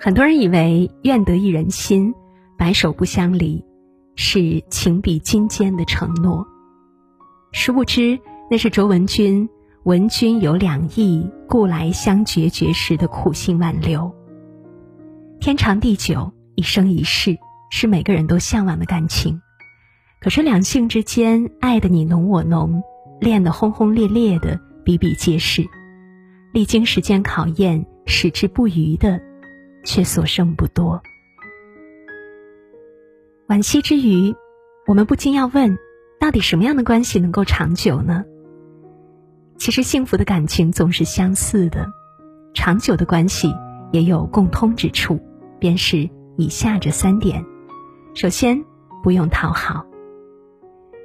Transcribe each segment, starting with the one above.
很多人以为“愿得一人心，白首不相离”是情比金坚的承诺，殊不知那是卓文君“闻君有两意，故来相决绝”时的苦心挽留。天长地久，一生一世，是每个人都向往的感情。可是两性之间爱的你侬我侬，恋的轰轰烈烈的比比皆是，历经时间考验，矢志不渝的。却所剩不多。惋惜之余，我们不禁要问：到底什么样的关系能够长久呢？其实，幸福的感情总是相似的，长久的关系也有共通之处，便是以下这三点：首先，不用讨好。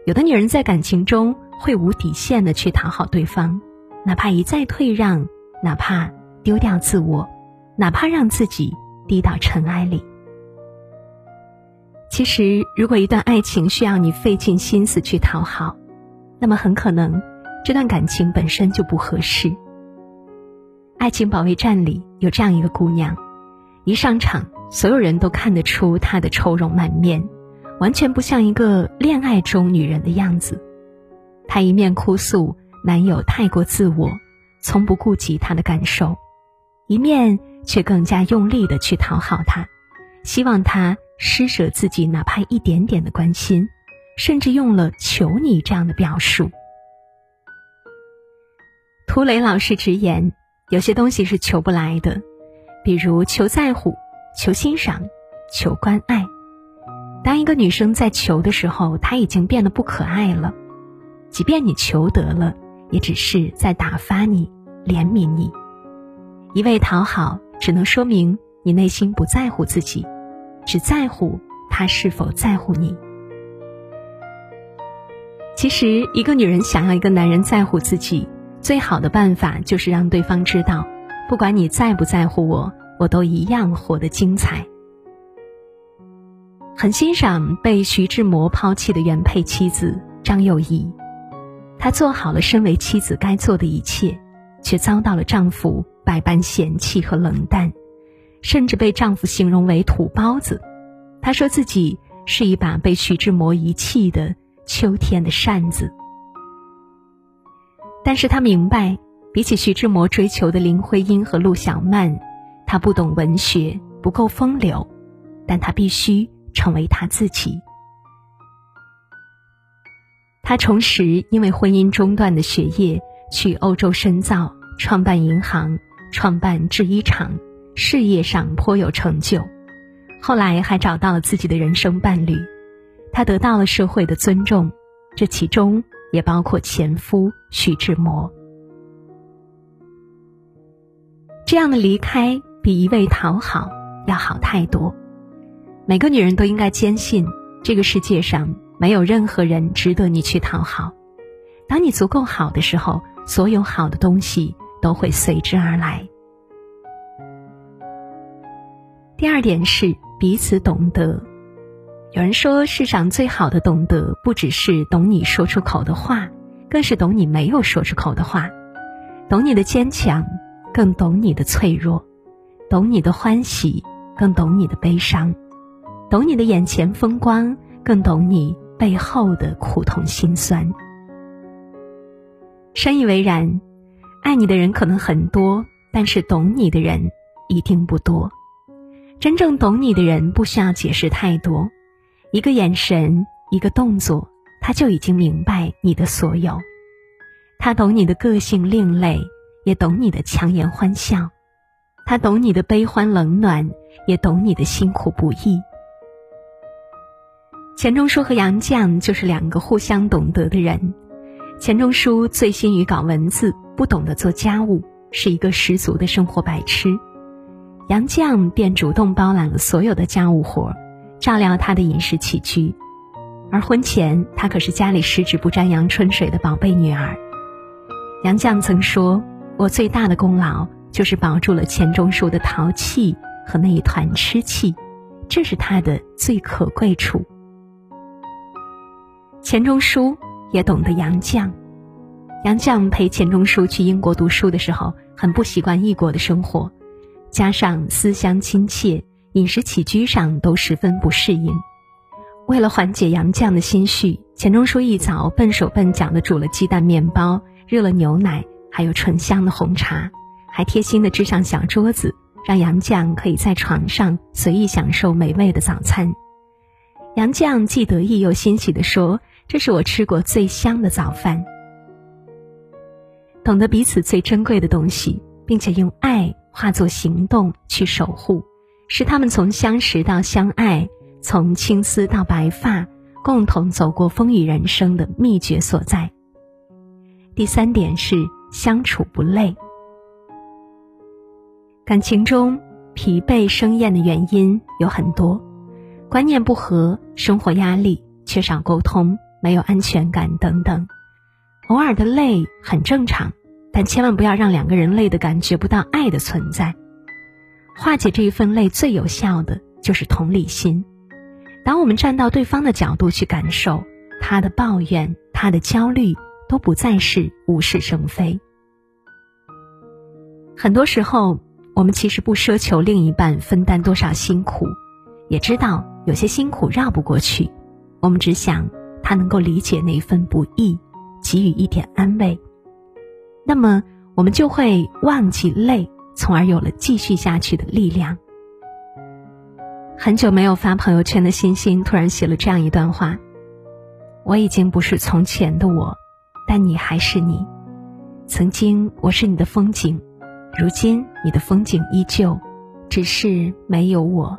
有的女人在感情中会无底线的去讨好对方，哪怕一再退让，哪怕丢掉自我。哪怕让自己低到尘埃里。其实，如果一段爱情需要你费尽心思去讨好，那么很可能这段感情本身就不合适。《爱情保卫战》里有这样一个姑娘，一上场，所有人都看得出她的愁容满面，完全不像一个恋爱中女人的样子。她一面哭诉男友太过自我，从不顾及她的感受，一面。却更加用力的去讨好他，希望他施舍自己哪怕一点点的关心，甚至用了“求你”这样的表述。涂磊老师直言，有些东西是求不来的，比如求在乎、求欣赏、求关爱。当一个女生在求的时候，她已经变得不可爱了。即便你求得了，也只是在打发你、怜悯你，一味讨好。只能说明你内心不在乎自己，只在乎他是否在乎你。其实，一个女人想要一个男人在乎自己，最好的办法就是让对方知道，不管你在不在乎我，我都一样活得精彩。很欣赏被徐志摩抛弃的原配妻子张幼仪，她做好了身为妻子该做的一切，却遭到了丈夫。百般嫌弃和冷淡，甚至被丈夫形容为土包子。她说自己是一把被徐志摩遗弃的秋天的扇子。但是她明白，比起徐志摩追求的林徽因和陆小曼，她不懂文学，不够风流，但她必须成为她自己。她重拾因为婚姻中断的学业，去欧洲深造，创办银行。创办制衣厂，事业上颇有成就，后来还找到了自己的人生伴侣，他得到了社会的尊重，这其中也包括前夫徐志摩。这样的离开比一味讨好要好太多。每个女人都应该坚信，这个世界上没有任何人值得你去讨好。当你足够好的时候，所有好的东西。都会随之而来。第二点是彼此懂得。有人说，世上最好的懂得，不只是懂你说出口的话，更是懂你没有说出口的话，懂你的坚强，更懂你的脆弱，懂你的欢喜，更懂你的悲伤，懂你的眼前风光，更懂你背后的苦痛心酸。深以为然。爱你的人可能很多，但是懂你的人一定不多。真正懂你的人不需要解释太多，一个眼神，一个动作，他就已经明白你的所有。他懂你的个性另类，也懂你的强颜欢笑；他懂你的悲欢冷暖，也懂你的辛苦不易。钱钟书和杨绛就是两个互相懂得的人。钱钟书醉心于搞文字。不懂得做家务，是一个十足的生活白痴。杨绛便主动包揽了所有的家务活，照料他的饮食起居。而婚前，她可是家里十指不沾阳春水的宝贝女儿。杨绛曾说：“我最大的功劳就是保住了钱钟书的淘气和那一团痴气，这是她的最可贵处。”钱钟书也懂得杨绛。杨绛陪钱钟书去英国读书的时候，很不习惯异国的生活，加上思乡亲切，饮食起居上都十分不适应。为了缓解杨绛的心绪，钱钟书一早笨手笨脚的煮了鸡蛋面包，热了牛奶，还有醇香的红茶，还贴心的支上小桌子，让杨绛可以在床上随意享受美味的早餐。杨绛既得意又欣喜地说：“这是我吃过最香的早饭。”懂得彼此最珍贵的东西，并且用爱化作行动去守护，是他们从相识到相爱。从青丝到白发，共同走过风雨人生的秘诀所在。第三点是相处不累。感情中疲惫生厌的原因有很多，观念不合、生活压力、缺少沟通、没有安全感等等。偶尔的累很正常，但千万不要让两个人累的感觉不到爱的存在。化解这一份累最有效的就是同理心。当我们站到对方的角度去感受，他的抱怨、他的焦虑都不再是无事生非。很多时候，我们其实不奢求另一半分担多少辛苦，也知道有些辛苦绕不过去，我们只想他能够理解那份不易，给予一点安慰。那么，我们就会忘记累，从而有了继续下去的力量。很久没有发朋友圈的欣欣突然写了这样一段话：“我已经不是从前的我，但你还是你。曾经我是你的风景，如今你的风景依旧，只是没有我。”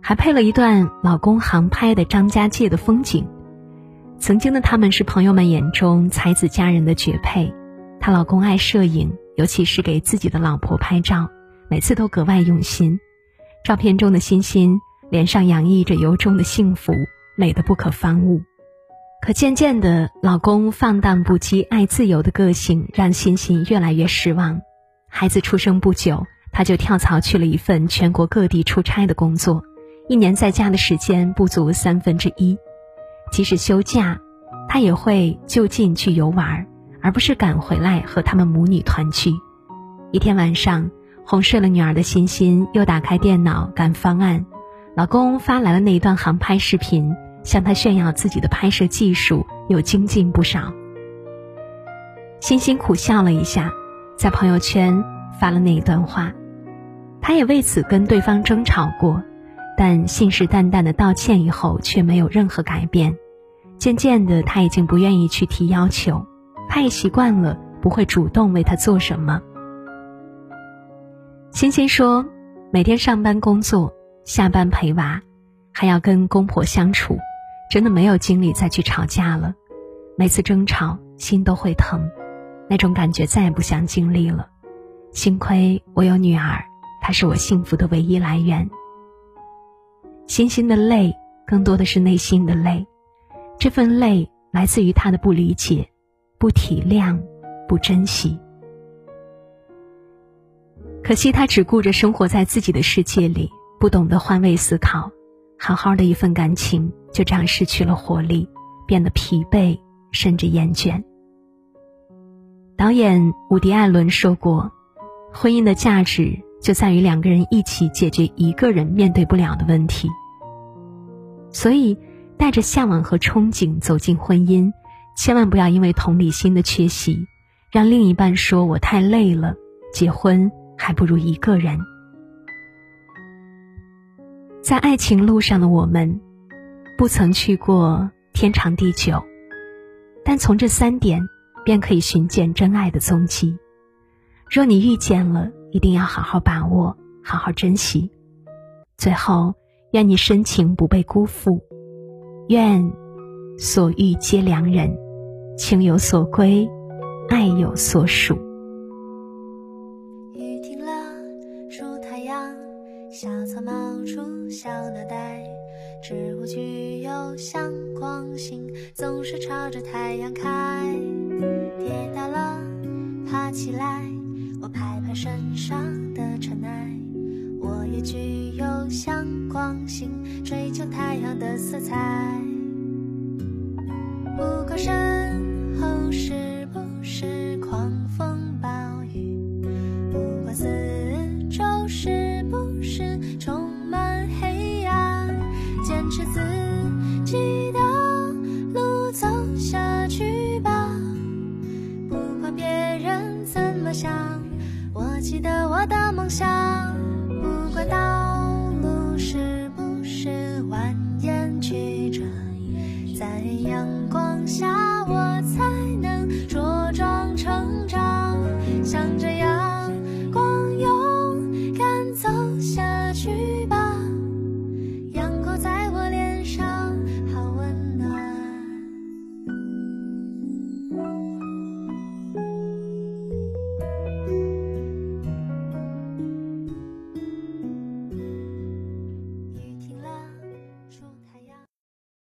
还配了一段老公航拍的张家界的风景。曾经的他们是朋友们眼中才子佳人的绝配。她老公爱摄影，尤其是给自己的老婆拍照，每次都格外用心。照片中的欣欣脸上洋溢着由衷的幸福，美得不可方物。可渐渐的，老公放荡不羁、爱自由的个性让欣欣越来越失望。孩子出生不久，她就跳槽去了一份全国各地出差的工作，一年在家的时间不足三分之一。即使休假，他也会就近去游玩，而不是赶回来和他们母女团聚。一天晚上。哄睡了女儿的欣欣又打开电脑赶方案，老公发来了那一段航拍视频，向她炫耀自己的拍摄技术有精进不少。欣欣苦笑了一下，在朋友圈发了那一段话。她也为此跟对方争吵过，但信誓旦旦的道歉以后却没有任何改变。渐渐的，他已经不愿意去提要求，他也习惯了不会主动为他做什么。欣欣说：“每天上班工作，下班陪娃，还要跟公婆相处，真的没有精力再去吵架了。每次争吵，心都会疼，那种感觉再也不想经历了。幸亏我有女儿，她是我幸福的唯一来源。欣欣的累，更多的是内心的累，这份累来自于他的不理解、不体谅、不珍惜。”可惜他只顾着生活在自己的世界里，不懂得换位思考，好好的一份感情就这样失去了活力，变得疲惫甚至厌倦。导演伍迪·艾伦说过：“婚姻的价值就在于两个人一起解决一个人面对不了的问题。”所以，带着向往和憧憬走进婚姻，千万不要因为同理心的缺席，让另一半说我太累了，结婚。还不如一个人。在爱情路上的我们，不曾去过天长地久，但从这三点便可以寻见真爱的踪迹。若你遇见了，一定要好好把握，好好珍惜。最后，愿你深情不被辜负，愿所遇皆良人，情有所归，爱有所属。雨停了，出太阳小草冒出小脑袋，植物具有向光性，总是朝着太阳开。跌倒了，爬起来，拍拍身上的尘埃。我也具有向光性，追求太阳的色彩。不管身后是不是狂风暴雨，不管四周是不是充满黑暗，坚持自己的路走下去吧。不管别，记得我的梦想。不管道路是不是蜿蜒曲折，在阳光下